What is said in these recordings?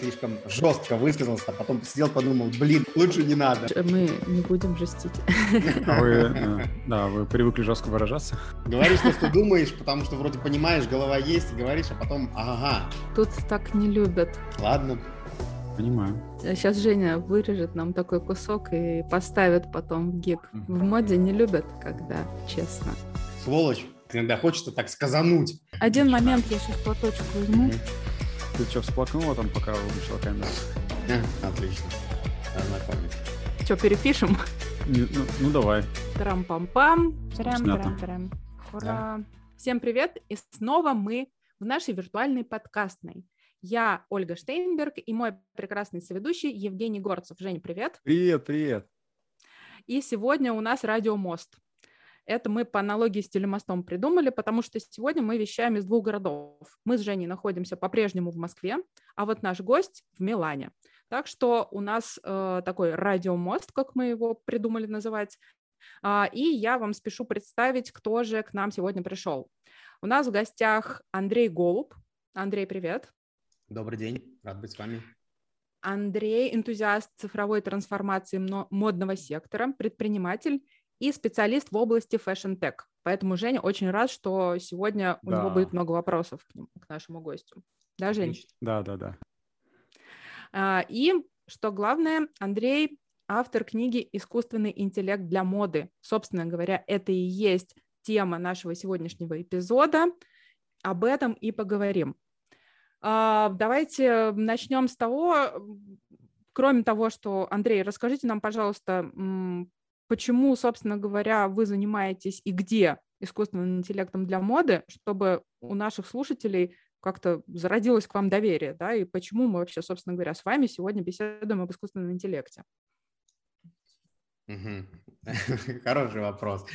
слишком жестко высказался, а потом сидел, подумал, блин, лучше не надо. Мы не будем жестить. А вы, э, да, вы привыкли жестко выражаться? Говоришь то, что думаешь, потому что вроде понимаешь, голова есть, и говоришь, а потом ага. Тут так не любят. Ладно. Понимаю. Сейчас Женя вырежет нам такой кусок и поставит потом в гиг. В моде не любят, когда честно. Сволочь. Иногда хочется так сказануть. Один момент, я сейчас платочек возьму. Ты что, всплакнула там, пока выключила камеру? А, Отлично. Ознакомились. Что, перепишем? Не- ну, ну, давай. Трам-пам-пам. Трам-трам-трам. Ура! Всем привет! И снова мы в нашей виртуальной подкастной. Я Ольга Штейнберг и мой прекрасный соведущий Евгений Горцев. Женя, привет! Привет, привет. И сегодня у нас радиомост. Это мы по аналогии с телемостом придумали, потому что сегодня мы вещаем из двух городов. Мы с Женей находимся по-прежнему в Москве, а вот наш гость в Милане. Так что у нас э, такой радиомост, как мы его придумали называть. А, и я вам спешу представить, кто же к нам сегодня пришел. У нас в гостях Андрей Голуб. Андрей, привет. Добрый день, рад быть с вами. Андрей – энтузиаст цифровой трансформации модного сектора, предприниматель и специалист в области fashion tech. Поэтому Женя очень рад, что сегодня у него Да. будет много вопросов к, нему, к нашему гостю. Да, Жень? Да, да, да. А, И, что главное, Андрей – автор книги «Искусственный интеллект для моды». Собственно говоря, это и есть тема нашего сегодняшнего эпизода. Об этом и поговорим. А, Давайте начнем с того, кроме того, что, Андрей, расскажите нам, пожалуйста, почему, собственно говоря, вы занимаетесь и где искусственным интеллектом для моды, чтобы у наших слушателей как-то зародилось к вам доверие, да, и почему мы вообще, собственно говоря, с вами сегодня беседуем об искусственном интеллекте. Хороший вопрос.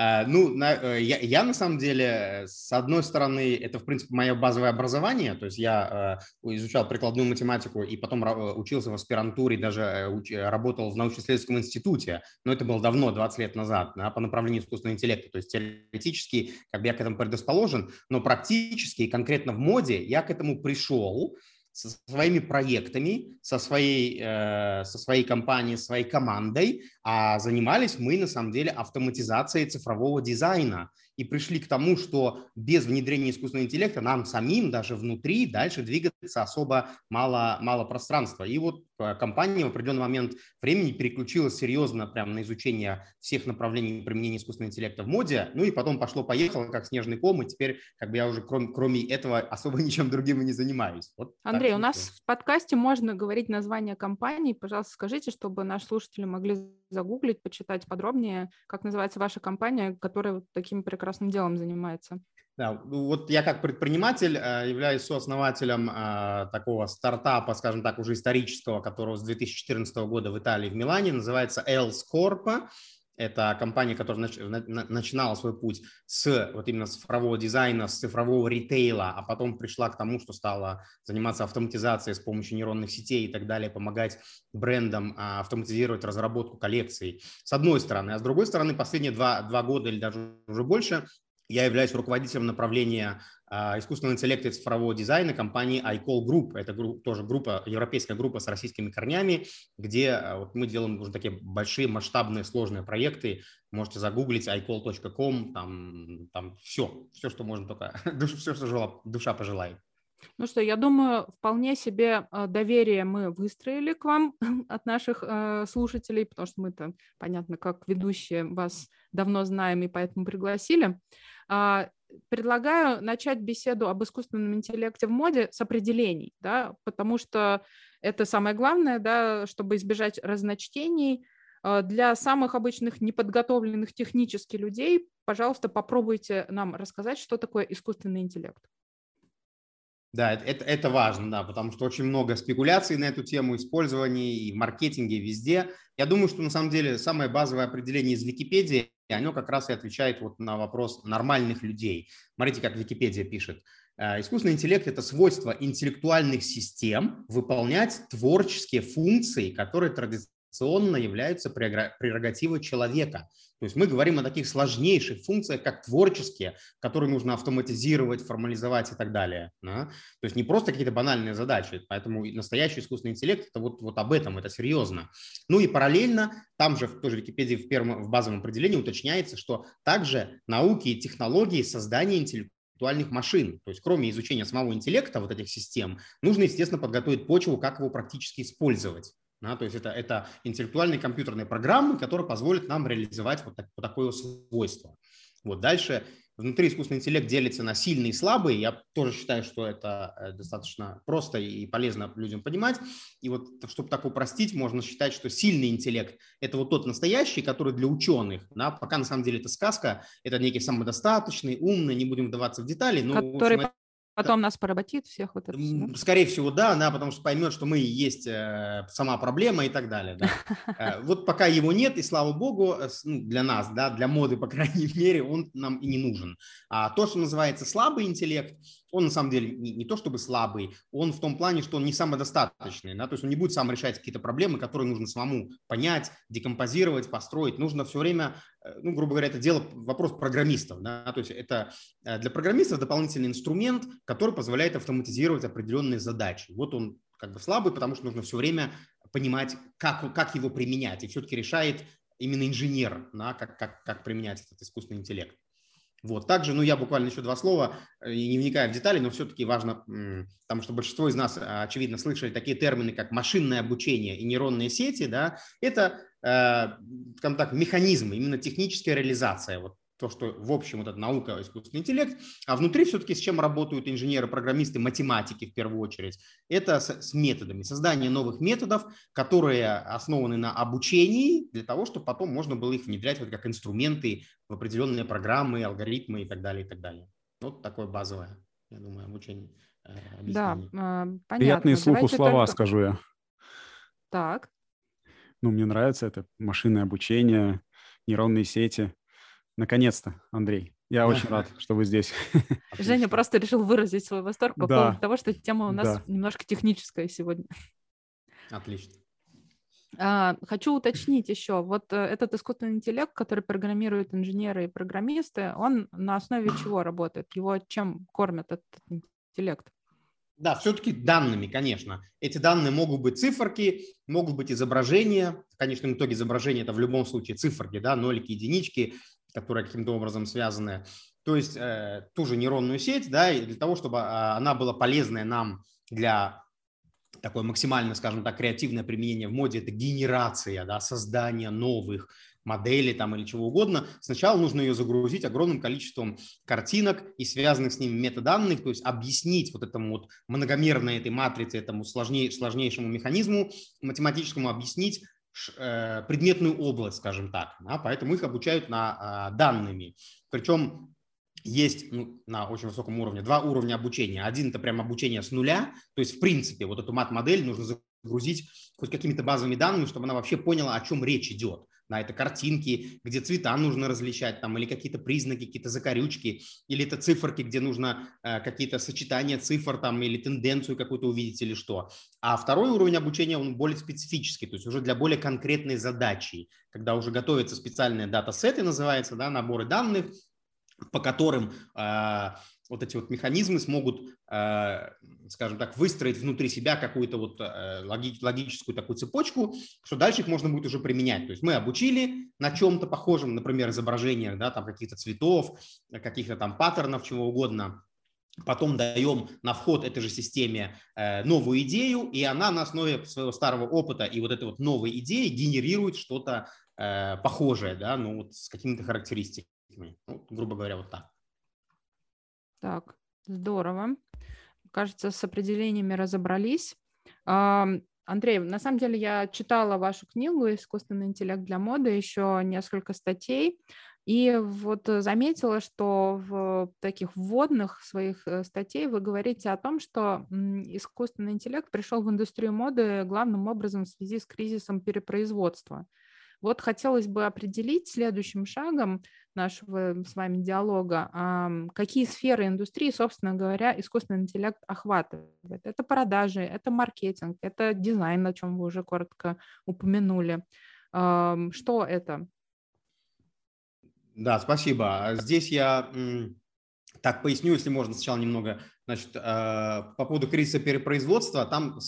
А, Ну, на- э, я, я на самом деле, э, с одной стороны, это, в принципе, мое базовое образование, то есть я э, изучал прикладную математику и потом э, учился в аспирантуре, даже э, уч- э, работал в научно-исследовательском институте, но это было давно, 20 лет назад, да, по направлению искусственного интеллекта, то есть теоретически как бы я к этому предрасположен, но практически и конкретно в моде я к этому пришел, со своими проектами, со своей, э, со своей компанией, своей командой, а занимались мы на самом деле автоматизацией цифрового дизайна и пришли к тому, что без внедрения искусственного интеллекта нам самим даже внутри дальше двигаться особо мало, мало пространства. И вот компания в определенный момент времени переключилась серьезно прямо на изучение всех направлений применения искусственного интеллекта в моде, ну и потом пошло-поехало, как снежный ком, и теперь как бы я уже кроме, кроме этого особо ничем другим и не занимаюсь. Вот Андрей, у нас в подкасте можно говорить название компании. Пожалуйста, скажите, чтобы наши слушатели могли загуглить, почитать подробнее, как называется ваша компания, которая вот таким прекрасным делом занимается. Да, ну вот я как предприниматель э, являюсь сооснователем э, такого стартапа, скажем так, уже исторического, которого с 2014 года в Италии, в Милане, называется Els Corp. Это компания, которая нач- на- на- начинала свой путь с вот именно цифрового дизайна, с цифрового ритейла, а потом пришла к тому, что стала заниматься автоматизацией с помощью нейронных сетей и так далее, помогать брендам а, автоматизировать разработку коллекций, с одной стороны. А с другой стороны, последние два, два года или даже уже больше я являюсь руководителем направления а, искусственного интеллекта и цифрового дизайна компании iCall Group. Это гру- тоже группа, европейская группа с российскими корнями, где а, вот мы делаем уже такие большие, масштабные, сложные проекты. Можете загуглить iCall.com, там, там все, все, что можно только, все, что жела- душа пожелает. Ну что, я думаю, вполне себе э, доверие мы выстроили к вам от наших э, слушателей, потому что мы-то, понятно, как ведущие вас давно знаем и поэтому пригласили. А, Предлагаю начать беседу об искусственном интеллекте в моде с определений, да, потому что это самое главное, да, чтобы избежать разночтений. Э, Для самых обычных неподготовленных технически людей, пожалуйста, попробуйте нам рассказать, что такое искусственный интеллект. Да, это, это, важно, да, потому что очень много спекуляций на эту тему, использования и в маркетинге, везде. Я думаю, что на самом деле самое базовое определение из Википедии, оно как раз и отвечает вот на вопрос нормальных людей. Смотрите, как Википедия пишет. Э, Искусственный интеллект – это свойство интеллектуальных систем выполнять творческие функции, которые традиционно традиционно являются прерогативой человека. То есть мы говорим о таких сложнейших функциях, как творческие, которые нужно автоматизировать, формализовать и так далее. Да? То есть не просто какие-то банальные задачи. Поэтому настоящий искусственный интеллект – это вот, вот об этом, это серьезно. Ну и параллельно, там же в той же Википедии в, первом, в базовом определении уточняется, что также науки и технологии создания интеллектуальных машин. То есть кроме изучения самого интеллекта вот этих систем, нужно, естественно, подготовить почву, как его практически использовать. Да, то есть это, это интеллектуальные компьютерные программы, которые позволят нам реализовать вот, так, вот такое свойство. Вот дальше внутри искусственный интеллект делится на сильный и слабый. Я тоже считаю, что это э, достаточно просто и полезно людям понимать. И вот, чтобы так упростить, можно считать, что сильный интеллект – это вот тот настоящий, который для ученых. Да, пока на самом деле это сказка, это некий самодостаточный, умный, не будем вдаваться в детали. Но, который в общем, Потом нас поработит всех вот это все. Скорее всего, да, да, потому что поймет, что мы и есть э, сама проблема и так далее. Да. Э, вот пока его нет, и слава богу, э, ну, для нас, да, для моды, по крайней мере, он нам и не нужен. А то, что называется слабый интеллект, он на самом деле не, не то чтобы слабый, он в том плане, что он не самодостаточный, да, то есть он не будет сам решать какие-то проблемы, которые нужно самому понять, декомпозировать, построить. Нужно все время, э, ну, грубо говоря, это дело, вопрос программистов, да, то есть это э, для программистов дополнительный инструмент, который позволяет автоматизировать определенные задачи. Вот он как бы слабый, потому что нужно все время понимать, как, как его применять, и все-таки решает именно инженер, да, как, как, как применять этот искусственный интеллект. Вот. Также, ну, я буквально еще два слова, э, не вникая в детали, но все-таки важно, потому что большинство из нас, а, очевидно, слышали такие термины, как машинное обучение и нейронные сети, да, это, э, скажем так, механизмы, именно техническая реализация вот то, что в общем вот эта наука, искусственный интеллект, а внутри все-таки с чем работают инженеры, программисты, математики в первую очередь, это с, с методами, создание новых методов, которые основаны на обучении, для того, чтобы потом можно было их внедрять вот как инструменты в определенные программы, алгоритмы и так далее, и так далее. Вот такое базовое, я думаю, обучение. Э, да, э, понятно. Приятные слуху Давайте слова, только... скажу я. Так. Ну, мне нравится это машинное обучение, нейронные сети. Наконец-то, Андрей. Я да. очень рад, что вы здесь. Женя просто решил выразить свой восторг по да. поводу того, что тема у нас да. немножко техническая сегодня. Отлично. А, хочу уточнить еще, вот э, этот искусственный интеллект, который программируют инженеры и программисты, он на основе чего работает? Его чем кормят этот интеллект? Да, все-таки данными, конечно. Эти данные могут быть циферки, могут быть изображения. В конечном итоге изображение – это в любом случае циферки, да, нолики, единички которые каким-то образом связаны. То есть э, ту же нейронную сеть, да, и для того, чтобы а, она была полезная нам для такое максимально, скажем так, креативное применение в моде, это генерация, да, создание новых моделей там или чего угодно. Сначала нужно ее загрузить огромным количеством картинок и связанных с ними метаданных, то есть объяснить вот этому вот многомерной этой матрице, этому сложней, сложнейшему механизму математическому объяснить, Э, предметную область, скажем так. Да, поэтому их обучают на а, данными. Причем есть ну, на очень высоком уровне два уровня обучения. Один – это прям обучение с нуля, то есть в принципе вот эту мат-модель нужно загрузить хоть какими-то базовыми данными, чтобы она вообще поняла, о чем речь идет да, это картинки, где цвета нужно различать, там, или какие-то признаки, какие-то закорючки, или это циферки, где нужно э, какие-то сочетания цифр, там, или тенденцию какую-то увидеть, или что. А второй уровень обучения, он более специфический, то есть уже для более конкретной задачи, когда уже готовятся специальные датасеты, называется, да, наборы данных, по которым э, вот эти вот механизмы смогут, э, скажем так, выстроить внутри себя какую-то вот э, логическую такую цепочку, что дальше их можно будет уже применять. То есть мы обучили на чем-то похожем, например, изображениях, да, там каких-то цветов, каких-то там паттернов, чего угодно, потом даем на вход этой же системе э, новую идею, и она на основе своего старого опыта и вот этой вот новой идеи генерирует что-то похожее, да, ну вот с какими-то характеристиками, ну, грубо говоря, вот так. Так, здорово. Кажется, с определениями разобрались. Андрей, на самом деле я читала вашу книгу «Искусственный интеллект для моды», еще несколько статей, и вот заметила, что в таких вводных своих э, статей вы говорите о том, что искусственный интеллект пришел в индустрию моды главным образом в связи с кризисом перепроизводства. Вот хотелось бы определить следующим шагом, нашего с вами диалога, какие сферы индустрии, собственно говоря, искусственный интеллект охватывает. Это продажи, это маркетинг, это дизайн, о чем вы уже коротко упомянули. Что это? Да, спасибо. Здесь я так поясню, если можно сначала немного. Значит, э, по поводу кризиса перепроизводства, там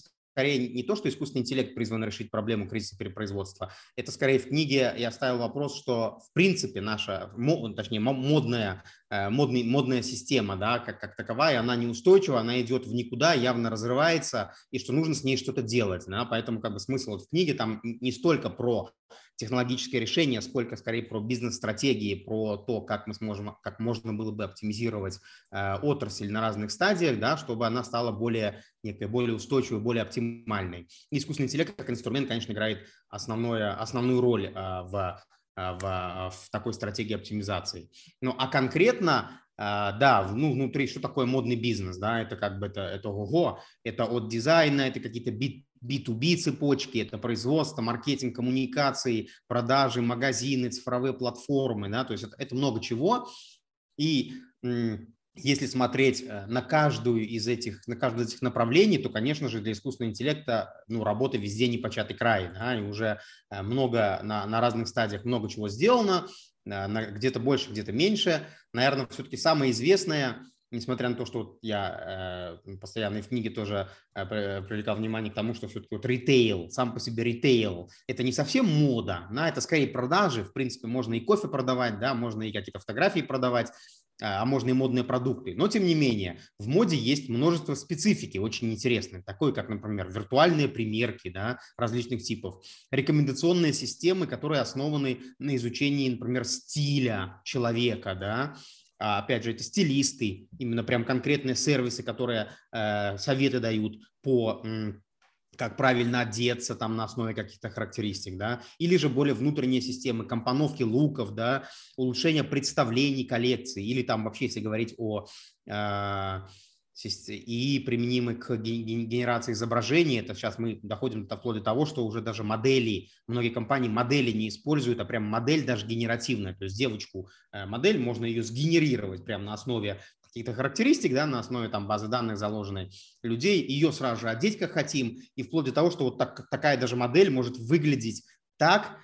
скорее не то, что искусственный интеллект призван решить проблему кризиса перепроизводства. Это скорее в книге я ставил вопрос, что в принципе наша, точнее модная, э, модный, модная система, да, как, как таковая, она неустойчива, она идет в никуда, явно разрывается, и что нужно с ней что-то делать. Да, поэтому как бы смысл вот в книге там не столько про технологические решения, сколько скорее про бизнес-стратегии, про то, как мы сможем, как можно было бы оптимизировать э, отрасль на разных стадиях, да, чтобы она стала более, некой, более устойчивой, более оптимальной. И искусственный интеллект как инструмент, конечно, играет основное, основную роль э, в, э, в, в такой стратегии оптимизации. Ну, а конкретно Uh, да, ну, внутри, что такое модный бизнес, да, это как бы, это, это ого, это от дизайна, это какие-то бит, B2B цепочки, это производство, маркетинг, коммуникации, продажи, магазины, цифровые платформы, да, то есть это, это много чего. И если смотреть э, на каждую из этих, на каждое из этих направлений, то, конечно же, для искусственного интеллекта ну, работа везде не початый край, да, и уже э, много на, на разных стадиях много чего сделано, э, где-то больше, где-то меньше. Наверное, все-таки самое известное несмотря на то, что вот я э, постоянно и в книге тоже э, привлекал внимание к тому, что все-таки вот ритейл, сам по себе ритейл, это не совсем мода, да, это скорее продажи, в принципе, можно и кофе продавать, да, можно и какие-то фотографии продавать, а, а можно и модные продукты. Но, тем не менее, в моде есть множество специфики, очень интересных, такой, как, например, виртуальные примерки да, различных типов, рекомендационные системы, которые основаны на изучении, например, стиля человека, да, опять же, это стилисты, именно прям конкретные сервисы, которые э, советы дают по как правильно одеться там на основе каких-то характеристик, да, или же более внутренние системы компоновки луков, да, улучшение представлений коллекции, или там вообще, если говорить о э, и применимы к генерации изображений. Это сейчас мы доходим до вплоть до того, что уже даже модели, многие компании модели не используют, а прям модель даже генеративная. То есть девочку э, модель можно ее сгенерировать прямо на основе каких-то характеристик, да, на основе там базы данных заложенной людей, ее сразу же одеть как хотим, и вплоть до того, что вот так, такая даже модель может выглядеть так,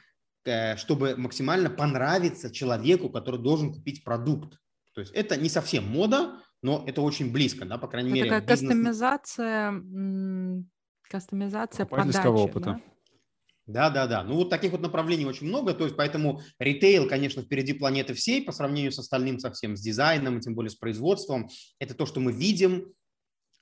э, чтобы максимально понравиться человеку, который должен купить продукт. То есть это не совсем мода, но это очень близко, да, по крайней это мере. Такая бизнес... кастомизация, кастомизация подачи, опыта. Да? Да, да, да. Ну вот таких вот направлений очень много, то есть поэтому ритейл, конечно, впереди планеты всей по сравнению с остальным совсем, с дизайном, и тем более с производством. Это то, что мы видим,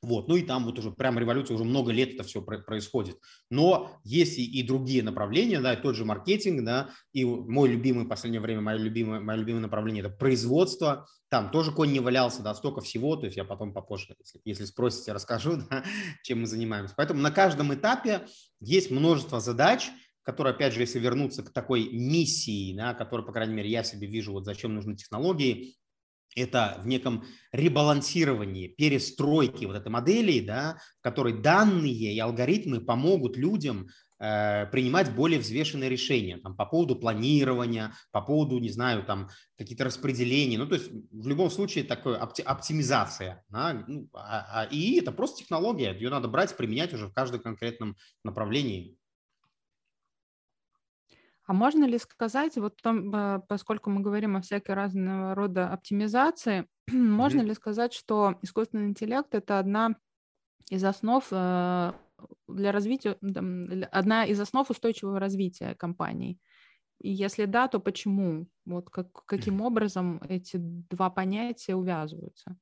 вот. Ну и там вот уже прям революция, уже много лет это все происходит. Но есть и, и другие направления, да, тот же маркетинг, да, и мой любимый в последнее время, мое любимое, мое любимое направление – это производство. Там тоже конь не валялся, да, столько всего, то есть я потом попозже, если, если спросите, расскажу, да, чем мы занимаемся. Поэтому на каждом этапе есть множество задач, которые, опять же, если вернуться к такой миссии, да, которую, по крайней мере, я себе вижу, вот зачем нужны технологии, это в неком ребалансировании, перестройке вот этой модели, да, в которой данные и алгоритмы помогут людям э, принимать более взвешенные решения там, по поводу планирования, по поводу, не знаю, там какие-то распределения. Ну, то есть в любом случае такое опти- оптимизация. Да, ну, а, а, и это просто технология, ее надо брать, применять уже в каждом конкретном направлении. А можно ли сказать, вот том, э, поскольку мы говорим о всякой разного рода оптимизации, можно ли сказать, что искусственный интеллект это одна из основ э, для развития, одна из основ устойчивого развития компаний? И если да, то почему? Вот как, каким образом эти два понятия увязываются?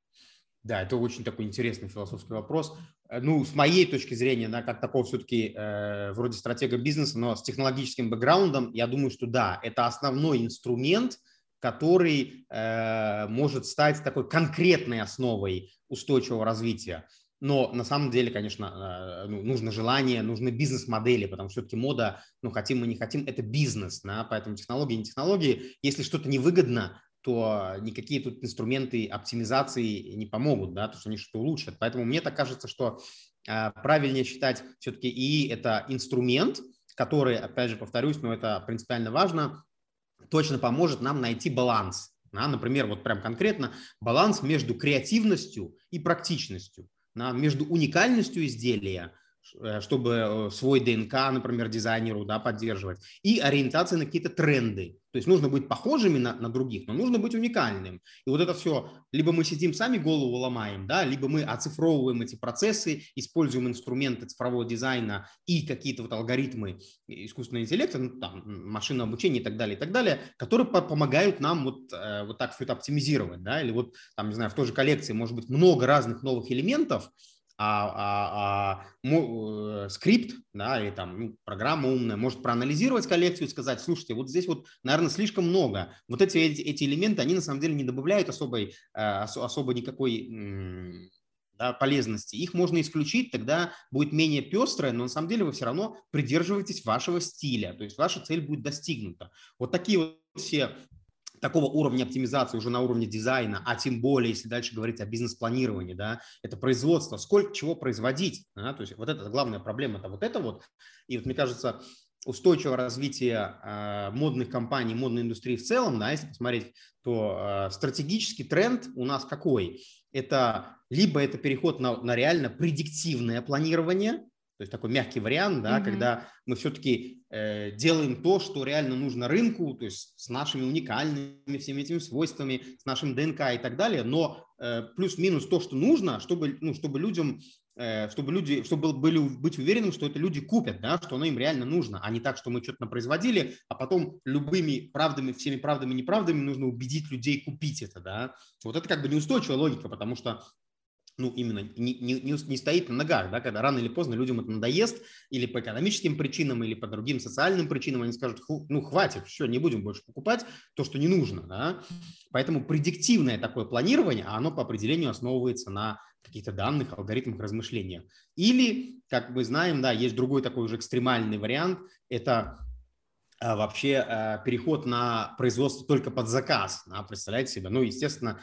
Да, это очень такой интересный философский вопрос. Э, ну, с моей точки зрения, да, как такого все-таки э, вроде стратега бизнеса, но с технологическим бэкграундом, я думаю, что да, это основной инструмент, который э, может стать такой конкретной основой устойчивого развития. Но на самом деле, конечно, э, ну, нужно желание, нужны бизнес-модели, потому что все-таки мода, ну, хотим мы не хотим, это бизнес, да, поэтому технологии, не технологии. Если что-то невыгодно, то никакие тут инструменты оптимизации не помогут, да, то, что они что-то улучшат. Поэтому мне так кажется, что э, правильнее считать все-таки и это инструмент, который, опять же, повторюсь, но это принципиально важно, точно поможет нам найти баланс Да? Например, вот прям конкретно баланс между креативностью и практичностью, да? между уникальностью изделия чтобы э, свой ДНК, например, дизайнеру да, поддерживать, и ориентация на какие-то тренды. То есть нужно быть похожими на, на других, но нужно быть уникальным. И вот это все, либо мы сидим сами голову ломаем, да, либо мы оцифровываем эти процессы, используем инструменты цифрового дизайна и какие-то вот алгоритмы искусственного интеллекта, ну, там, машинного обучения и так далее, и так далее, которые по помогают нам вот, э, вот так все это оптимизировать, да, или вот, там, не знаю, в той же коллекции может быть много разных новых элементов, а, а, а э, скрипт, да, или там ну, программа умная может проанализировать коллекцию и сказать, слушайте, вот здесь вот, наверное, слишком много. Вот эти, эти, эти элементы, они на самом деле не добавляют особой, э, особо никакой да, полезности. Их можно исключить, тогда будет менее пестрое, но на самом деле вы все равно придерживаетесь вашего стиля, то есть ваша цель будет достигнута. Вот такие вот все такого уровня оптимизации уже на уровне дизайна, а тем более, если дальше говорить о бизнес-планировании, да, это производство, сколько чего производить, да, то есть вот это главная проблема, это вот это вот, и вот мне кажется, устойчивого развития э, модных компаний, модной индустрии в целом, да, если посмотреть, то э, стратегический тренд у нас какой? Это либо это переход на, на реально предиктивное планирование, то есть такой мягкий вариант, да, mm-hmm. когда мы все-таки э, делаем то, что реально нужно рынку, то есть с нашими уникальными всеми этими свойствами, с нашим ДНК и так далее, но э, плюс-минус то, что нужно, чтобы, ну, чтобы людям э, чтобы люди, чтобы были, быть уверенным, что это люди купят, да, что оно им реально нужно, а не так, что мы что-то производили, а потом любыми правдами, всеми правдами и неправдами нужно убедить людей купить это, да. Вот это как бы неустойчивая логика, потому что ну, именно не, не, не стоит на ногах, да, когда рано или поздно людям это надоест, или по экономическим причинам, или по другим социальным причинам, они скажут, ну, хватит, все, не будем больше покупать то, что не нужно, да. Поэтому предиктивное такое планирование, оно по определению основывается на каких-то данных, алгоритмах размышления. Или, как мы знаем, да, есть другой такой уже экстремальный вариант, это а, вообще а, переход на производство только под заказ, да, представляете себе, ну, естественно,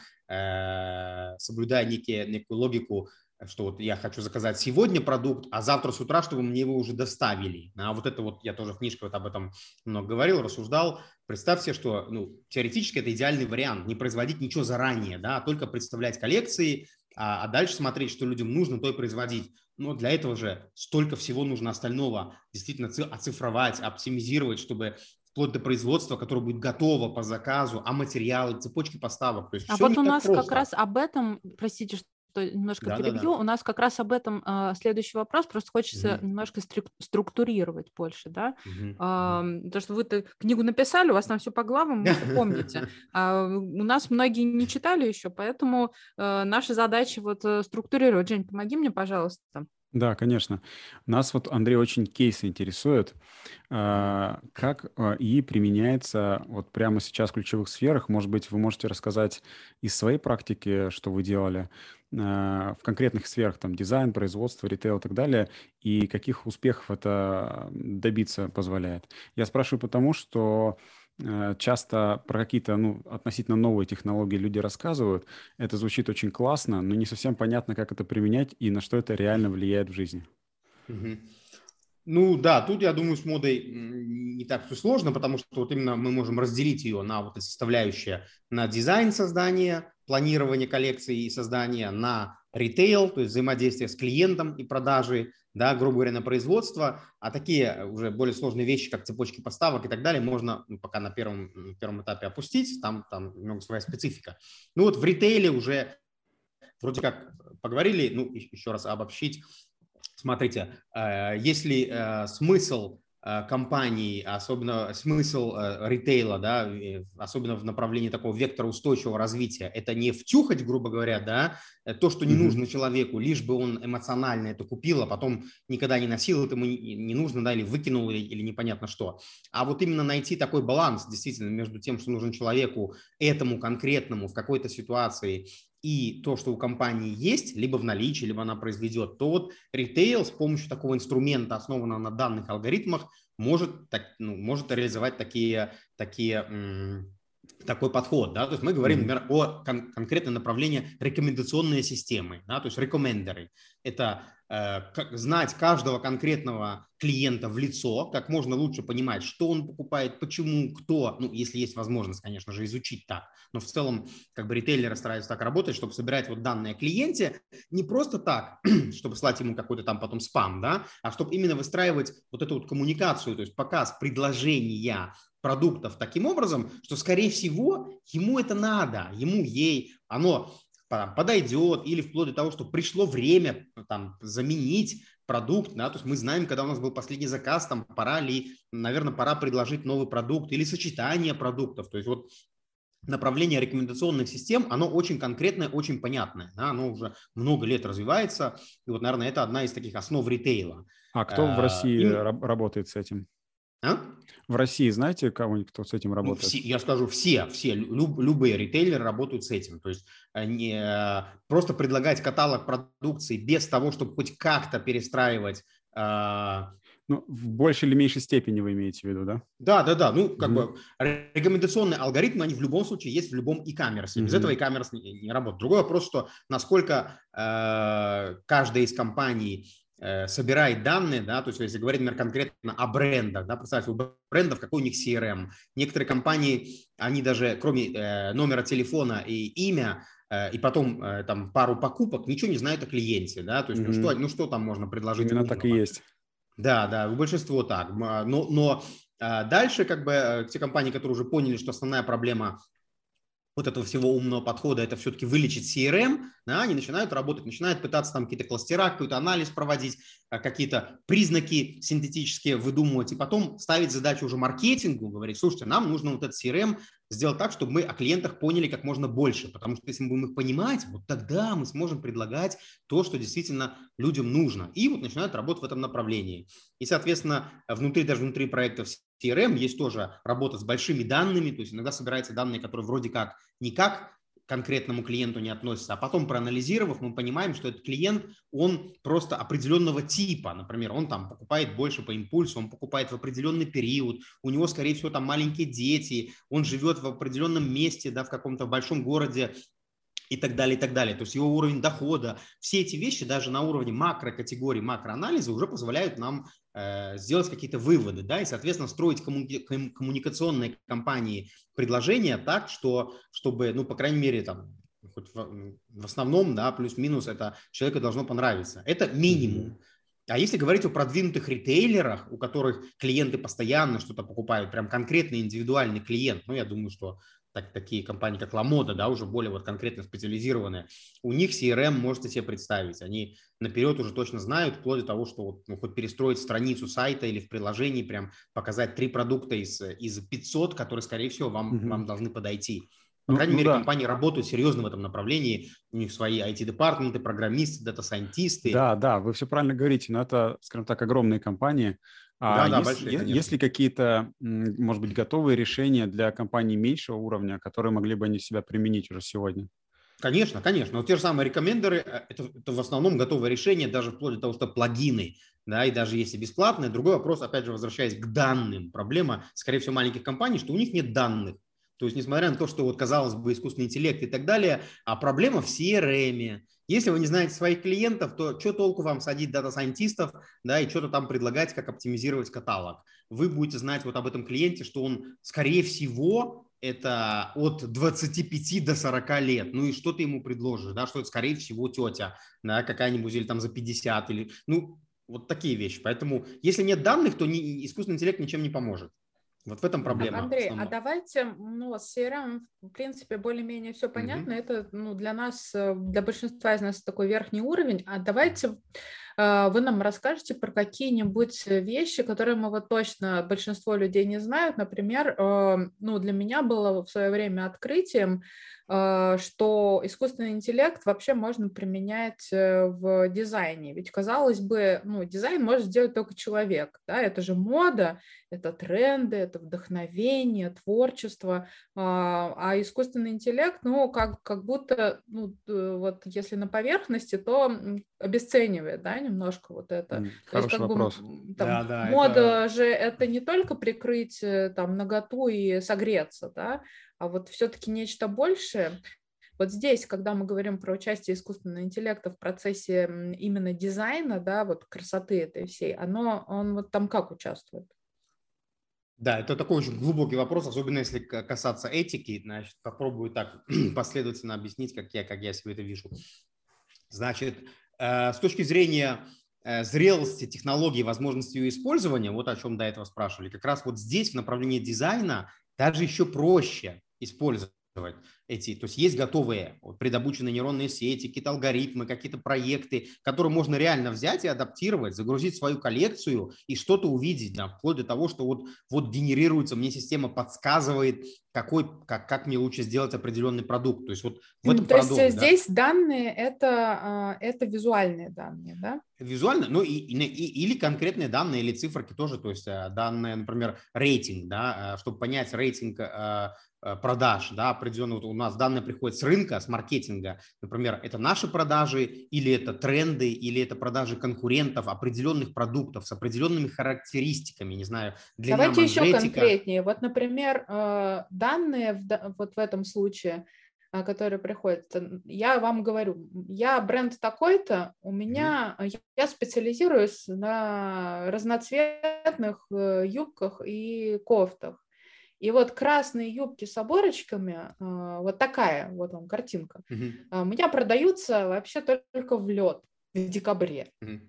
соблюдая некие, некую логику, что вот я хочу заказать сегодня продукт, а завтра с утра, чтобы мне его уже доставили. А вот это вот, я тоже в книжке вот об этом много говорил, рассуждал. Представьте, что ну, теоретически это идеальный вариант, не производить ничего заранее, да, а только представлять коллекции, а, а дальше смотреть, что людям нужно, то и производить. Но для этого же столько всего нужно остального действительно оцифровать, оптимизировать, чтобы вплоть до производства, которое будет готово по заказу, а материалы, цепочки поставок. То есть а вот у нас просто. как раз об этом, простите, что немножко да, перебью, да, да. у нас как раз об этом э, следующий вопрос, просто хочется угу. немножко структурировать больше, да, угу. э, потому что вы книгу написали, у вас там все по главам, вы помните, а у нас многие не читали еще, поэтому э, наша задача вот э, структурировать. Жень, помоги мне, пожалуйста. Да, конечно. Нас вот, Андрей, очень кейсы интересуют. А, как а, и применяется вот прямо сейчас в ключевых сферах? Может быть, вы можете рассказать из своей практики, что вы делали а, в конкретных сферах, там, дизайн, производство, ритейл и так далее, и каких успехов это добиться позволяет? Я спрашиваю потому, что часто про какие-то ну, относительно новые технологии люди рассказывают. Это звучит очень классно, но не совсем понятно, как это применять и на что это реально влияет в жизни. Ну да, тут я думаю с модой не так все сложно, потому что вот именно мы можем разделить ее на вот эти составляющие на дизайн создания, планирование коллекции и создания, на ритейл, то есть взаимодействие с клиентом и продажи, да, грубо говоря, на производство, а такие уже более сложные вещи, как цепочки поставок и так далее, можно ну, пока на первом, первом этапе опустить, там, там немного своя специфика. Ну вот в ритейле уже вроде как поговорили, ну еще раз обобщить, смотрите, э, если э, смысл компаний, особенно смысл э, ритейла, да, особенно в направлении такого вектора устойчивого развития, это не втюхать, грубо говоря, да, э, то, что не mm-hmm. нужно человеку, лишь бы он эмоционально это купил, а потом никогда не носил, это ему не нужно, да, или выкинул, или, или непонятно что. А вот именно найти такой баланс действительно между тем, что нужен человеку, этому конкретному в какой-то ситуации, и то, что у компании есть, либо в наличии, либо она произведет, то вот ритейл с помощью такого инструмента, основанного на данных алгоритмах, может, так, ну, может реализовать такие, такие, такой подход. Да? То есть мы говорим, например, о кон- конкретном направлении рекомендационные системы, да? то есть рекомендеры. Это знать каждого конкретного клиента в лицо, как можно лучше понимать, что он покупает, почему, кто, ну, если есть возможность, конечно же, изучить так. Но в целом, как бы ритейлеры стараются так работать, чтобы собирать вот данные о клиенте не просто так, чтобы слать ему какой-то там потом спам, да, а чтобы именно выстраивать вот эту вот коммуникацию, то есть показ предложения продуктов таким образом, что, скорее всего, ему это надо, ему, ей, оно подойдет, или вплоть до того, что пришло время там, заменить продукт, да, то есть мы знаем, когда у нас был последний заказ, там пора ли, наверное, пора предложить новый продукт или сочетание продуктов, то есть вот направление рекомендационных систем, оно очень конкретное, очень понятное, да, оно уже много лет развивается, и вот, наверное, это одна из таких основ ритейла. А кто в а, России и... работает с этим? А? В России знаете кого-нибудь, кто с этим ну, работает? все, я скажу, все, все, люб, любые ритейлеры работают с этим. То есть э, не, э, просто предлагать каталог продукции без того, чтобы хоть как-то перестраивать э, ну, в большей или меньшей степени вы имеете в виду, да? Да, да, да. Ну, как mm-hmm. бы рекомендационные алгоритмы, они в любом случае есть в любом e-commerce. Mm-hmm. Без этого e-commerce не, не работает. Другой вопрос, что насколько э, каждая из компаний собирает данные, да, то есть если говорить, например, конкретно о брендах, да, представьте, у брендов какой у них CRM. Некоторые компании, они даже кроме э, номера телефона и имя, э, и потом э, там пару покупок, ничего не знают о клиенте, да, то есть mm-hmm. ну, что, ну что там можно предложить? Именно так и есть. Да, да, большинство так, но, но э, дальше как бы э, те компании, которые уже поняли, что основная проблема вот этого всего умного подхода, это все-таки вылечить CRM, да, они начинают работать, начинают пытаться там какие-то кластера, какой-то анализ проводить, а, какие-то признаки синтетические выдумывать, и потом ставить задачу уже маркетингу, говорить, слушайте, нам нужно вот этот CRM сделать так, чтобы мы о клиентах поняли как можно больше, потому что если мы будем их понимать, вот тогда мы сможем предлагать то, что действительно людям нужно. И вот начинают работать в этом направлении. И, соответственно, внутри, даже внутри проектов CRM есть тоже работа с большими данными, то есть иногда собираются данные, которые вроде как никак конкретному клиенту не относится, а потом проанализировав, мы понимаем, что этот клиент, он просто определенного типа, например, он там покупает больше по импульсу, он покупает в определенный период, у него, скорее всего, там маленькие дети, он живет в определенном месте, да, в каком-то большом городе, и так далее, и так далее. То есть его уровень дохода, все эти вещи даже на уровне макрокатегории, макроанализа уже позволяют нам сделать какие-то выводы, да, и, соответственно, строить коммуни- коммуникационные кампании предложения так, что, чтобы, ну, по крайней мере, там, хоть в, в основном, да, плюс-минус, это человеку должно понравиться. Это минимум. А если говорить о продвинутых ритейлерах, у которых клиенты постоянно что-то покупают, прям конкретный индивидуальный клиент, ну, я думаю, что так, такие компании, как Ламода, да, уже более вот конкретно специализированные, у них CRM можете себе представить. Они наперед уже точно знают, вплоть до того, что вот, ну, хоть перестроить страницу сайта или в приложении, прям показать три продукта из, из 500, которые, скорее всего, вам, mm-hmm. вам должны подойти. По ну, крайней ну, мере, да. компании работают серьезно в этом направлении. У них свои IT-департаменты, программисты, дата-сайентисты. Да, да, вы все правильно говорите, но это, скажем так, огромные компании. А да, есть, да, есть ли какие-то, может быть, готовые решения для компаний меньшего уровня, которые могли бы они себя применить уже сегодня? Конечно, конечно. Вот те же самые рекомендеры, э, это, это в основном готовое решение, даже вплоть до того, что плагины, да, и даже если бесплатные. Другой вопрос, опять же, возвращаясь к данным. Проблема, скорее всего, маленьких компаний, что у них нет данных. То есть, несмотря на то, что вот казалось бы искусственный интеллект и так далее, а проблема в CRM. Если вы не знаете своих клиентов, то что толку вам садить дата-сайентистов, да, и что-то там предлагать, как оптимизировать каталог. Вы будете знать вот об этом клиенте, что он, скорее всего, это от 25 до 40 лет. Ну и что ты ему предложишь, да, что это, скорее всего, тетя, да, какая-нибудь, или там за 50, или, ну, вот такие вещи. Поэтому, если нет данных, то не, искусственный интеллект ничем не поможет. Вот в этом проблема. Андрей, а давайте, ну, с CRM, в принципе, более-менее все понятно. Mm-hmm. Это, ну, для нас, э, для большинства из нас такой верхний уровень. А давайте э, вы нам расскажете про какие-нибудь вещи, которые мы вот точно большинство людей не знают. Например, э, ну, для меня было в свое время открытием что искусственный интеллект вообще можно применять э, в дизайне. Ведь, казалось бы, ну, дизайн может сделать только человек. Да? Это же мода, это тренды, это вдохновение, творчество. А, а искусственный интеллект, ну, как, как будто, ну, вот если на поверхности, то обесценивает, да, немножко вот это. Хороший то есть, как вопрос. Бы, там, да, да, мода это... же это не только прикрыть э, там наготу и согреться, да, а вот все-таки нечто большее. Вот здесь, когда мы говорим про участие искусственного интеллекта в процессе именно дизайна, да, вот красоты этой всей, оно, он вот там как участвует? Да, это такой очень глубокий вопрос, особенно если касаться этики. Значит, попробую так последовательно объяснить, как я, как я себе это вижу. Значит, э, с точки зрения э, зрелости технологии, возможности ее использования, вот о чем до этого спрашивали, как раз вот здесь в направлении дизайна даже еще проще использовать эти, то есть есть готовые вот, предобученные нейронные сети, какие-то алгоритмы, какие-то проекты, которые можно реально взять и адаптировать, загрузить в свою коллекцию и что-то увидеть, да, вплоть до того, что вот, вот генерируется, мне система подсказывает, какой, как, как мне лучше сделать определенный продукт. То есть вот в этом То продукт, есть да. здесь данные это, а, это визуальные данные, да? Визуально, ну и, и, или конкретные данные, или циферки тоже, то есть а, данные, например, рейтинг, да, а, чтобы понять рейтинг продаж, да, определенно вот у нас данные приходят с рынка, с маркетинга. Например, это наши продажи, или это тренды, или это продажи конкурентов определенных продуктов с определенными характеристиками, не знаю, длина Давайте манжетика. еще конкретнее. Вот, например, э, данные в, вот в этом случае, э, которые приходят, я вам говорю, я бренд такой-то, у меня, mm-hmm. я специализируюсь на разноцветных э, юбках и кофтах. И вот красные юбки с оборочками, а, вот такая вот вам картинка, угу. у меня продаются вообще только в лед в декабре. Угу.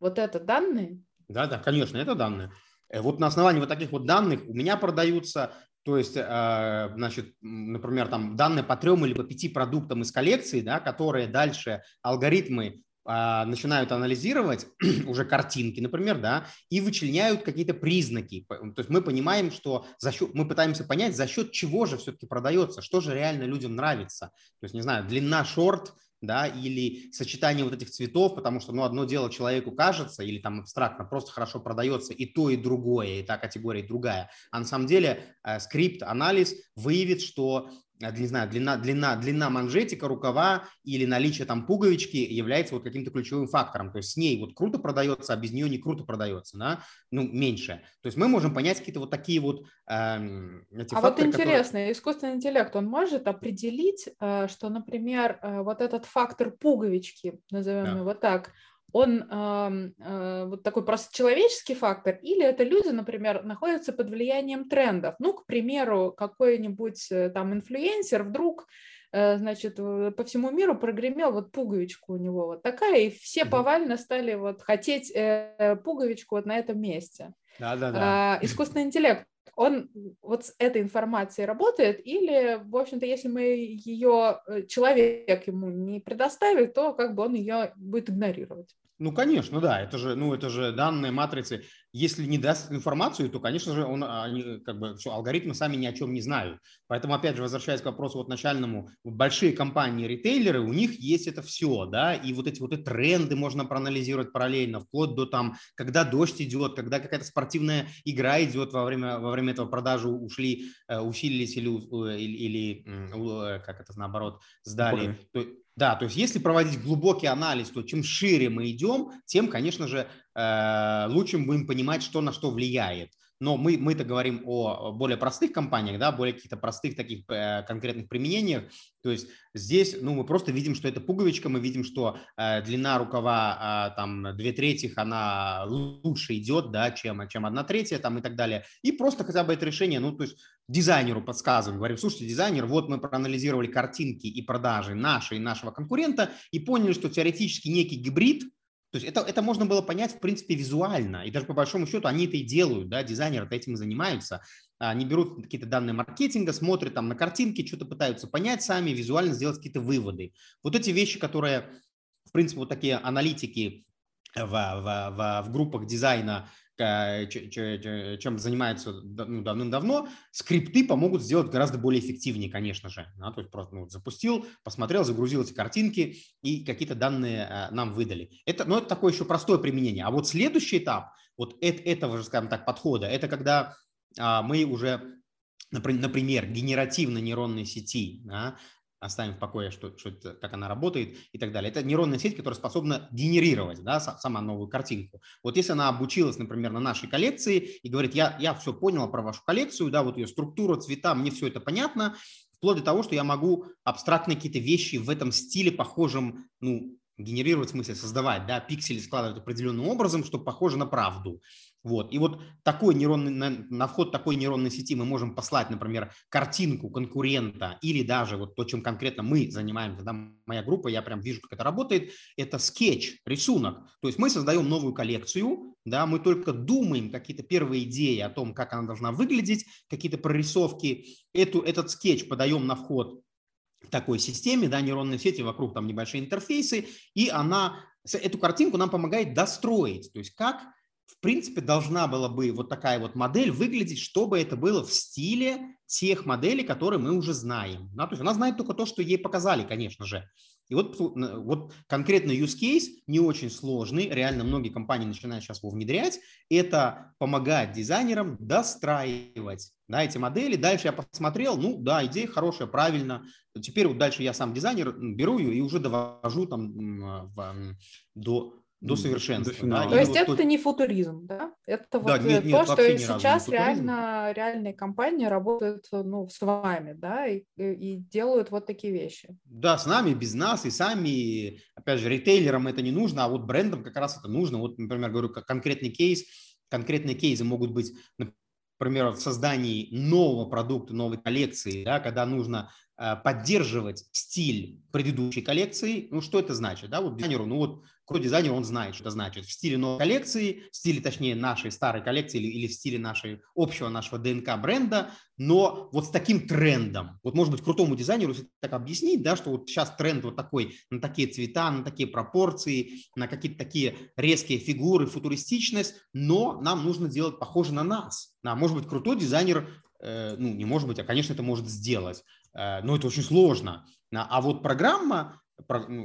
Вот это данные? Да, да, конечно, это данные. Э, вот на основании вот таких вот данных у меня продаются, то есть, а, значит, например, там данные по трем или по пяти продуктам из коллекции, да, которые дальше алгоритмы начинают анализировать уже картинки, например, да, и вычленяют какие-то признаки. То есть мы понимаем, что за счет, мы пытаемся понять, за счет чего же все-таки продается, что же реально людям нравится. То есть, не знаю, длина шорт, да, или сочетание вот этих цветов, потому что, ну, одно дело человеку кажется, или там абстрактно просто хорошо продается и то, и другое, и та категория, и другая. А на самом деле э, скрипт-анализ выявит, что а, не знаю, длина, длина, длина манжетика, рукава или наличие там пуговички является вот каким-то ключевым фактором. То есть с ней вот круто продается, а без нее не круто продается, да? ну, меньше. То есть мы можем понять какие-то вот такие вот э, эти А факторы, вот интересно, которые... искусственный интеллект, он может определить, э, что, например, э, вот этот фактор пуговички, назовем да. его так, он э, э, вот такой просто человеческий фактор, или это люди, например, находятся под влиянием трендов. Ну, к примеру, какой-нибудь э, там инфлюенсер вдруг э, значит, по всему миру прогремел вот пуговичку у него вот такая, и все повально стали вот хотеть э, пуговичку вот на этом месте. Да, да, да. искусственный интеллект, он вот с этой информацией работает, или, в общем-то, если мы ее, э, человек ему не предоставит, то как бы он ее будет игнорировать. Ну, конечно, да, это же, ну, это же данные матрицы. Если не даст информацию, то, конечно же, он, они, как бы, все, алгоритмы сами ни о чем не знают. Поэтому, опять же, возвращаясь к вопросу вот начальному, большие компании, ритейлеры, у них есть это все, да, и вот эти вот эти тренды можно проанализировать параллельно, вплоть до там, когда дождь идет, когда какая-то спортивная игра идет во время, во время этого продажи ушли, э, усилились или, э, или, или э, как это наоборот, сдали. То, да, то есть если проводить глубокий анализ, то чем шире мы идем, тем, конечно же, э, лучше мы будем понимать, что на что влияет. Но мы, мы-то говорим о более простых компаниях, да, более каких-то простых таких э, конкретных применениях. То есть здесь, ну, мы просто видим, что это пуговичка, мы видим, что э, длина рукава, э, там, две трети, она лучше идет, да, чем, чем одна третья, там, и так далее. И просто хотя бы это решение, ну, то есть дизайнеру подсказываем, говорим, слушайте, дизайнер, вот мы проанализировали картинки и продажи нашей и нашего конкурента и поняли, что теоретически некий гибрид – то есть это, это можно было понять, в принципе, визуально. И даже по большому счету они это и делают, да, дизайнеры этим и занимаются. Они берут какие-то данные маркетинга, смотрят там на картинки, что-то пытаются понять сами, визуально сделать какие-то выводы. Вот эти вещи, которые, в принципе, вот такие аналитики в, в, в, в группах дизайна чем занимаются ну, давным-давно, скрипты помогут сделать гораздо более эффективнее, конечно же. Да? То есть просто ну, запустил, посмотрел, загрузил эти картинки и какие-то данные э, нам выдали. Это, ну, это такое еще простое применение. А вот следующий этап вот этого же, скажем так, подхода, это когда а, мы уже например, генеративно нейронной сети, да, оставим в покое, что, что это, как она работает и так далее. Это нейронная сеть, которая способна генерировать да, сама новую картинку. Вот если она обучилась, например, на нашей коллекции и говорит, я, я все поняла про вашу коллекцию, да, вот ее структура, цвета, мне все это понятно, вплоть до того, что я могу абстрактные какие-то вещи в этом стиле, похожем, ну, генерировать, в смысле создавать, да, пиксели складывать определенным образом, чтобы похоже на правду. Вот. И вот такой нейронный, на, на вход такой нейронной сети мы можем послать, например, картинку конкурента или даже вот то, чем конкретно мы занимаемся, да, моя группа, я прям вижу, как это работает, это скетч, рисунок. То есть мы создаем новую коллекцию, да, мы только думаем какие-то первые идеи о том, как она должна выглядеть, какие-то прорисовки. Эту, этот скетч подаем на вход такой системе, да, нейронной сети, вокруг там небольшие интерфейсы, и она, эту картинку нам помогает достроить, то есть как в принципе, должна была бы вот такая вот модель выглядеть, чтобы это было в стиле тех моделей, которые мы уже знаем. Да? То есть она знает только то, что ей показали, конечно же. И вот, вот конкретно use case не очень сложный, реально многие компании начинают сейчас его внедрять, это помогать дизайнерам достраивать да, эти модели. Дальше я посмотрел, ну да, идея хорошая, правильно. Теперь вот дальше я сам дизайнер, беру ее и уже довожу там в, до до совершенства. До да? То есть вот это то... не футуризм, да? Это вот да, нет, э, нет, то, что сейчас реально реальные компании работают ну, с вами, да, и, и делают вот такие вещи. Да, с нами, без нас, и сами, опять же, ритейлерам это не нужно, а вот брендам как раз это нужно. Вот, например, говорю, как конкретный кейс, конкретные кейсы могут быть, например, в создании нового продукта, новой коллекции, да, когда нужно э, поддерживать стиль предыдущей коллекции. Ну, что это значит? Да? Вот дизайнеру, ну вот какой дизайнер, он знает, что это значит. В стиле новой коллекции, в стиле, точнее, нашей старой коллекции или, или в стиле нашей общего нашего ДНК бренда, но вот с таким трендом. Вот, может быть, крутому дизайнеру так объяснить, да, что вот сейчас тренд вот такой на такие цвета, на такие пропорции, на какие-то такие резкие фигуры, футуристичность, но нам нужно делать похоже на нас. Да, может быть, крутой дизайнер, э, ну, не может быть, а, конечно, это может сделать, э, но это очень сложно. А вот программа,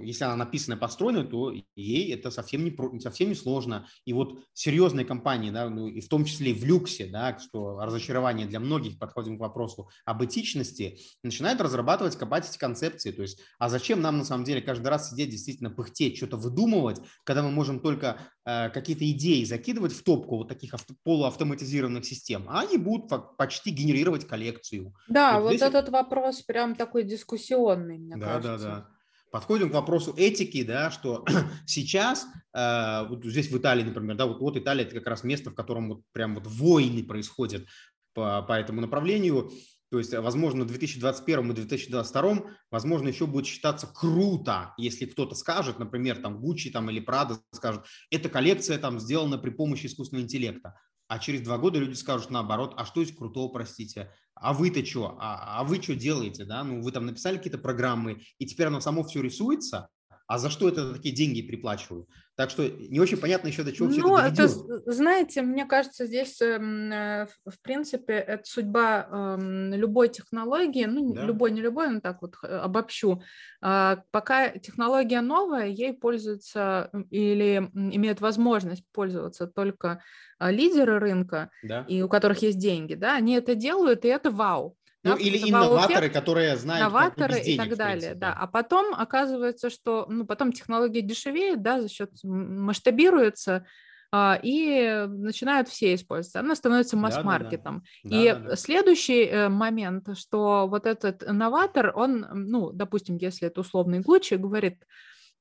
если она написана и построена, то ей это совсем не, совсем не сложно. И вот серьезные компании, да, ну, и в том числе в люксе, да, что разочарование для многих, подходим к вопросу об этичности, начинают разрабатывать capacity концепции. То есть, а зачем нам на самом деле каждый раз сидеть, действительно пыхтеть, что-то выдумывать, когда мы можем только э, какие-то идеи закидывать в топку вот таких авто, полуавтоматизированных систем, а они будут почти генерировать коллекцию. Да, вот, вот здесь... этот вопрос прям такой дискуссионный, мне да, кажется. Да, да, да. Подходим к вопросу этики, да, что сейчас, э, вот здесь в Италии, например, да, вот, вот Италия – это как раз место, в котором вот прям вот войны происходят по, по этому направлению. То есть, возможно, в 2021 и 2022, возможно, еще будет считаться круто, если кто-то скажет, например, там Гуччи там, или Прада скажет, эта коллекция там сделана при помощи искусственного интеллекта а через два года люди скажут наоборот, а что есть крутого, простите, а вы-то что, а, а вы что делаете, да, ну вы там написали какие-то программы, и теперь оно само все рисуется, а за что это такие деньги приплачиваю? Так что не очень понятно еще, до чего ну, все это доведет. Это, знаете, мне кажется, здесь, эм, э, в принципе, это судьба эм, любой технологии, ну, да. любой, не любой, но так вот э, обобщу. А, пока технология новая, ей пользуются или имеют возможность пользоваться только а, лидеры рынка, да. и у которых есть деньги, да, они это делают, и это вау. Ну, да, или инноваторы, которые знают, инноваторы как и так далее, да. А потом оказывается, что, ну, потом технология дешевеет, да, за счет масштабируется, а, и начинают все использоваться. Она становится масс-маркетом. Да, да, да. И да, да. следующий э, момент, что вот этот инноватор, он, ну, допустим, если это условный Гуччи, говорит,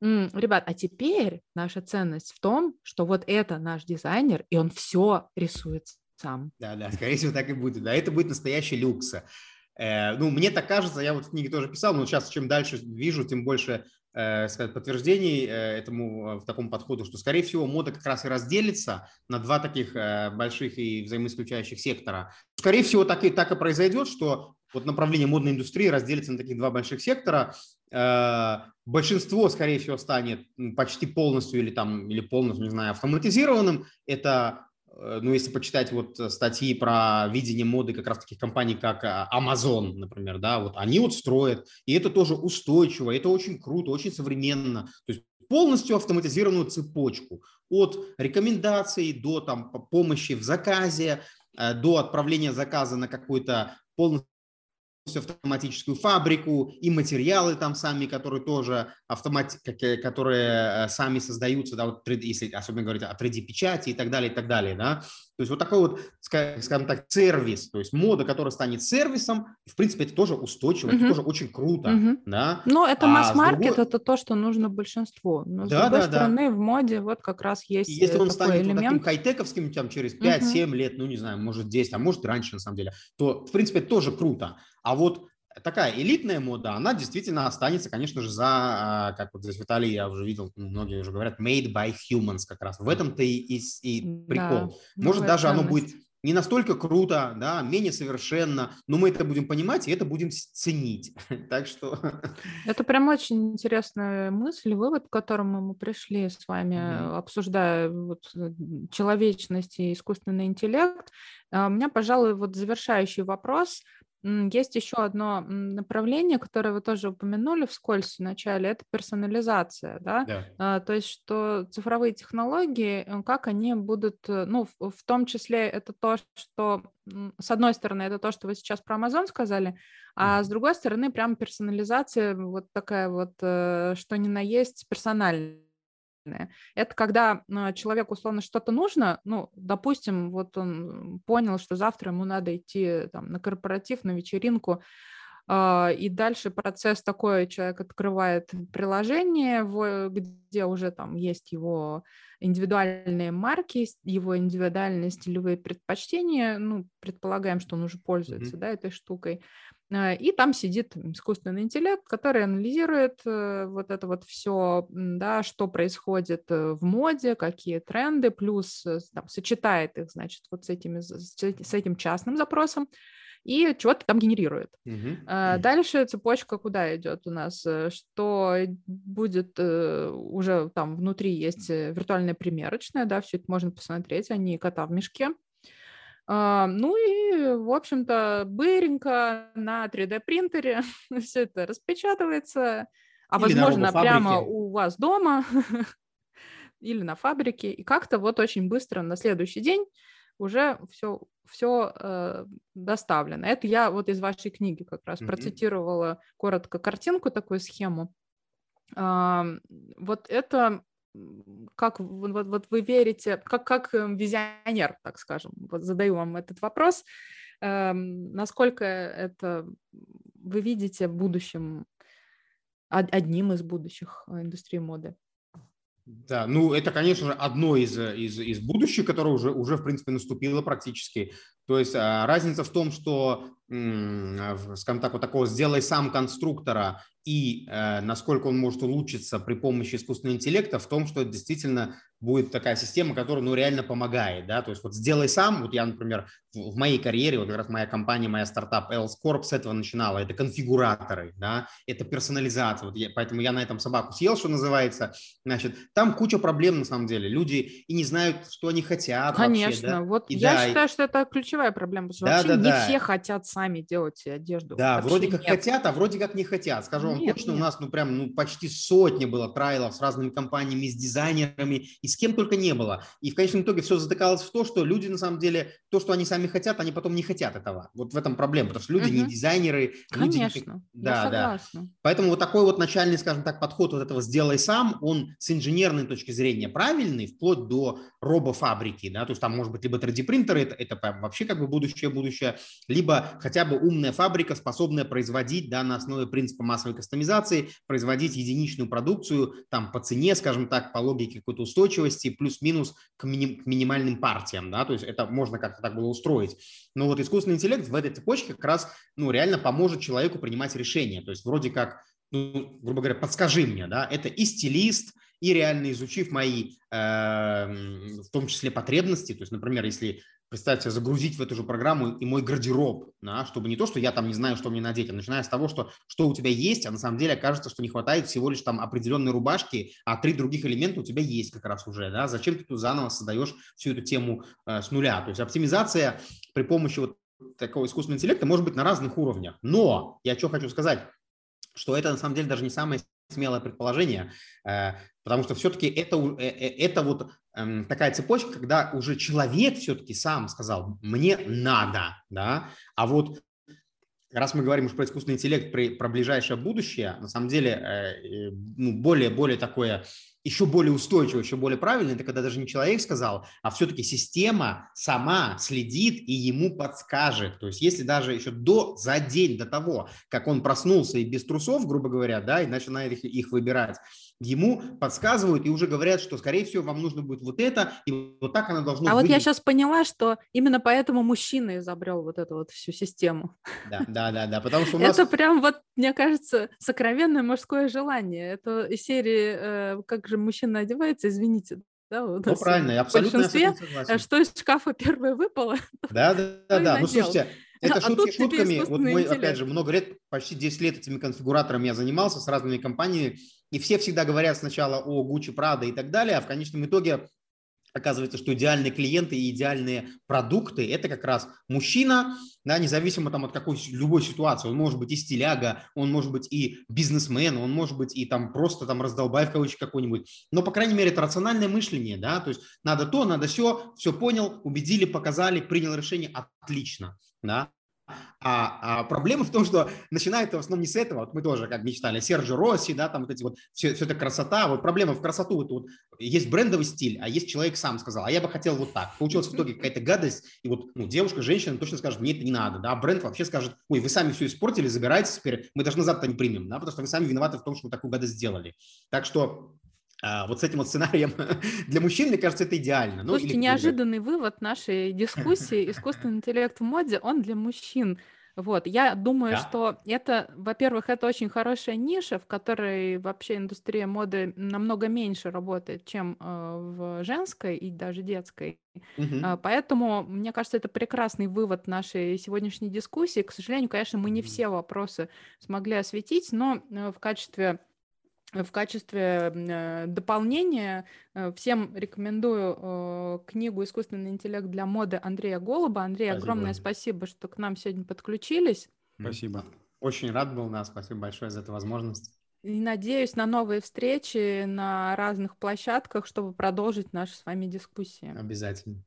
ребят, а теперь наша ценность в том, что вот это наш дизайнер, и он все рисует сам. Да, да, скорее всего, так и будет. Да, это будет настоящий люкс. Э, ну, мне так кажется, я вот в книге тоже писал, но сейчас чем дальше вижу, тем больше э, сказать, подтверждений э, этому в таком подходу, что, скорее всего, мода как раз и разделится на два таких больших и взаимоисключающих сектора. Скорее всего, так и, так и произойдет, что вот направление модной индустрии разделится на таких два больших сектора. Большинство, скорее всего, станет почти полностью или там или полностью, не знаю, автоматизированным. Это Э, ну, если почитать вот э, статьи про видение моды как раз таких компаний, как э, Amazon, например, да, вот они вот строят, и это тоже устойчиво, это очень круто, очень современно, то есть полностью автоматизированную цепочку от рекомендаций до там помощи в заказе, до отправления заказа на какой-то полностью автоматическую фабрику, и материалы там сами, которые тоже автомат, которые сами создаются, да, вот 3D, если особенно говорить о 3D-печати и так далее, и так далее, да. То есть вот такой вот, скажем так, сервис, то есть мода, которая станет сервисом, в принципе, это тоже устойчиво, mm-hmm. это тоже очень круто, mm-hmm. да. Но это а масс-маркет, другой... это то, что нужно большинству. Но да, с другой да, стороны, да. в моде вот как раз есть и Если он станет элемент... вот таким хай-тековским, там, через 5-7 mm-hmm. лет, ну, не знаю, может, 10, а может, раньше, на самом деле, то, в принципе, тоже круто. А вот такая элитная мода, она действительно останется, конечно же, за, а, как вот здесь в Италии я уже видел, многие уже говорят, made by humans как раз. В этом-то и, и, и прикол. Да, Может, даже ценность. оно будет не настолько круто, да, менее совершенно, но мы это будем понимать и это будем ценить. так что... Это прям очень интересная мысль, вывод, к которому мы пришли с вами, mm-hmm. обсуждая вот э, человечность и искусственный интеллект. А, у меня, пожалуй, вот завершающий вопрос – есть еще одно направление, которое вы тоже упомянули вскользь в начале, это персонализация, да? да. А, то есть, что цифровые технологии, э, как они будут, э, ну, в, том числе это то, что, с одной стороны, это то, что вы сейчас про Amazon сказали, а с другой стороны, прям персонализация вот такая вот, э, что ни на есть, персональная это когда а, человеку условно что-то нужно, ну, допустим, вот он понял, что завтра ему надо идти там, на корпоратив, на вечеринку, а, и дальше процесс такой, человек открывает приложение, где уже там есть его индивидуальные марки, его индивидуальные стилевые предпочтения, ну, предполагаем, что он уже пользуется, mm-hmm. да, этой штукой. А, и там сидит искусственный интеллект, который анализирует э, вот это вот все, да, что происходит э, в моде, какие тренды, плюс э, там, сочетает их, значит, вот с, этими, с этим частным запросом и чего-то там генерирует. Uh-huh. Дальше цепочка куда идет у нас? Что будет уже там внутри есть виртуальная примерочная, да, все это можно посмотреть, они кота в мешке. А, ну и, в общем-то, быренько на 3D-принтере все это распечатывается, а или возможно прямо у вас дома или на фабрике, и как-то вот очень быстро на следующий день уже все, все э, доставлено. Это я вот из вашей книги как раз mm-hmm. процитировала коротко картинку, такую схему. Э, вот это как вот, вот вы верите, как, как эм, визионер, так скажем, вот задаю вам этот вопрос, э, насколько это вы видите будущим, одним из будущих э, индустрии моды? Да, ну это, конечно же, одно из, из, из будущих, которое уже, уже, в принципе, наступило практически. То есть а, разница в том, что, скажем так, вот такого «сделай сам конструктора» и э, насколько он может улучшиться при помощи искусственного интеллекта в том, что действительно будет такая система, которая ну, реально помогает. Да? То есть вот сделай сам, вот я, например, в, моей карьере, вот как раз моя компания, моя стартап Else Corp с этого начинала, это конфигураторы, да? это персонализация, вот я, поэтому я на этом собаку съел, что называется. Значит, там куча проблем на самом деле, люди и не знают, что они хотят Конечно, вообще, да? вот и, я да, считаю, что это ключевая проблема, потому что да, вообще да, не да. все хотят сами делать себе одежду. Да, вообще вроде как нет. хотят, а вроде как не хотят. Скажу вам нет, точно, нет. у нас ну прям ну, почти сотни было трайлов с разными компаниями, с дизайнерами, и с кем только не было. И в конечном итоге все затыкалось в то, что люди на самом деле, то, что они сами хотят, они потом не хотят этого. Вот в этом проблема, потому что люди угу. не дизайнеры. Конечно, люди... да, да. Поэтому вот такой вот начальный, скажем так, подход вот этого «сделай сам», он с инженерной точки зрения правильный, вплоть до робофабрики, да, то есть там может быть либо 3D-принтеры, это, это вообще как бы будущее-будущее, либо хотя бы умная фабрика, способная производить, да, на основе принципа массовой кастомизации, производить единичную продукцию, там, по цене, скажем так, по логике какой-то устойчивости, плюс-минус к, мини, к минимальным партиям, да, то есть это можно как-то так было устроить. Но вот искусственный интеллект в этой цепочке как раз, ну, реально поможет человеку принимать решения, то есть вроде как, ну, грубо говоря, подскажи мне, да, это и стилист, и реально изучив мои, э, в том числе потребности, то есть, например, если представьте, загрузить в эту же программу и мой гардероб, да, чтобы не то, что я там не знаю, что мне надеть, а начиная с того, что, что у тебя есть, а на самом деле окажется, что не хватает всего лишь там определенной рубашки, а три других элемента у тебя есть как раз уже, да, зачем ты тут заново создаешь всю эту тему э, с нуля, то есть оптимизация при помощи вот такого искусственного интеллекта может быть на разных уровнях, но я что хочу сказать, что это на самом деле даже не самое смелое предположение, э, потому что все-таки это, э, э, это вот эм, такая цепочка, когда уже человек все-таки сам сказал, мне надо, да, а вот раз мы говорим уж про искусственный интеллект, про, про ближайшее будущее, на самом деле э, ну, более, более такое еще более устойчиво, еще более правильно, это когда даже не человек сказал, а все-таки система сама следит и ему подскажет. То есть если даже еще до, за день до того, как он проснулся и без трусов, грубо говоря, да, и начинает их, их выбирать, ему подсказывают и уже говорят, что, скорее всего, вам нужно будет вот это, и вот так оно должно быть. А выглядеть. вот я сейчас поняла, что именно поэтому мужчина изобрел вот эту вот всю систему. Да, да, да, да, потому что у нас... Это прям вот, мне кажется, сокровенное мужское желание. Это из серии э, «Как же мужчина одевается», извините, да, вот ну, правильно, абсолютно, в большинстве, э, что из шкафа первое выпало. Да, да, да, да. Ну, слушайте, это а шутки шутками. Вот мы, интеллект. опять же, много лет, почти 10 лет этими конфигураторами я занимался с разными компаниями, и все всегда говорят сначала о Gucci, Prada и так далее, а в конечном итоге оказывается, что идеальные клиенты и идеальные продукты – это как раз мужчина, да, независимо там от какой любой ситуации. Он может быть и стиляга, он может быть и бизнесмен, он может быть и там просто там раздолбай в кавычках какой-нибудь. Но, по крайней мере, это рациональное мышление, да, то есть надо то, надо все, все понял, убедили, показали, принял решение – отлично, да. А, а проблема в том, что начинает в основном не с этого. Вот мы тоже как мечтали. Серджи Росси, да, там вот эти вот, все, все это красота. Вот проблема в красоту. Вот, вот есть брендовый стиль, а есть человек сам сказал, а я бы хотел вот так. Получилась в итоге какая-то гадость, и вот ну, девушка, женщина точно скажет, мне это не надо, да, а бренд вообще скажет, ой, вы сами все испортили, забирайте теперь, мы даже назад-то не примем, да, потому что вы сами виноваты в том, что вы такую гадость сделали. Так что вот с этим вот сценарием для мужчин, мне кажется, это идеально. Ну, Слушайте, неожиданный вывод нашей дискуссии «Искусственный интеллект в моде», он для мужчин. Вот, я думаю, да. что это, во-первых, это очень хорошая ниша, в которой вообще индустрия моды намного меньше работает, чем э, в женской и даже детской. Угу. Э, поэтому, мне кажется, это прекрасный вывод нашей сегодняшней дискуссии. К сожалению, конечно, мы не все вопросы смогли осветить, но э, в качестве в качестве э, дополнения э, всем рекомендую э, книгу «Искусственный интеллект для моды» Андрея Голуба. Андрей, спасибо. огромное спасибо, что к нам сегодня подключились. Спасибо. Очень рад был, да, спасибо большое за эту возможность. И надеюсь на новые встречи на разных площадках, чтобы продолжить наши с вами дискуссии. Обязательно.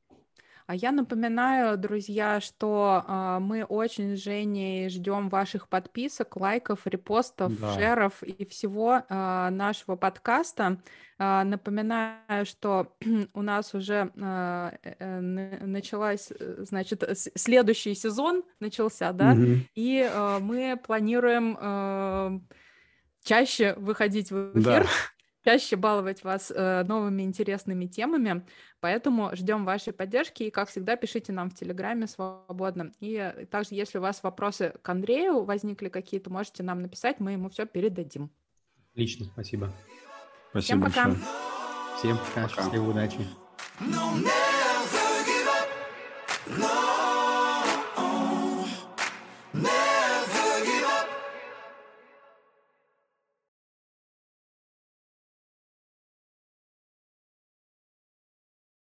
А я напоминаю, друзья, что э, мы очень с Женей ждем ваших подписок, лайков, репостов, да. шеров и всего э, нашего подкаста. Э, напоминаю, что у нас уже э, э, началась, значит, следующий сезон начался, да, угу. и э, мы планируем э, чаще выходить в эфир. Да чаще баловать вас э, новыми интересными темами. Поэтому ждем вашей поддержки. И, как всегда, пишите нам в Телеграме свободно. И также, если у вас вопросы к Андрею возникли какие-то, можете нам написать, мы ему все передадим. Отлично, спасибо. Спасибо Всем пока. Всем пока, пока. счастливой удачи.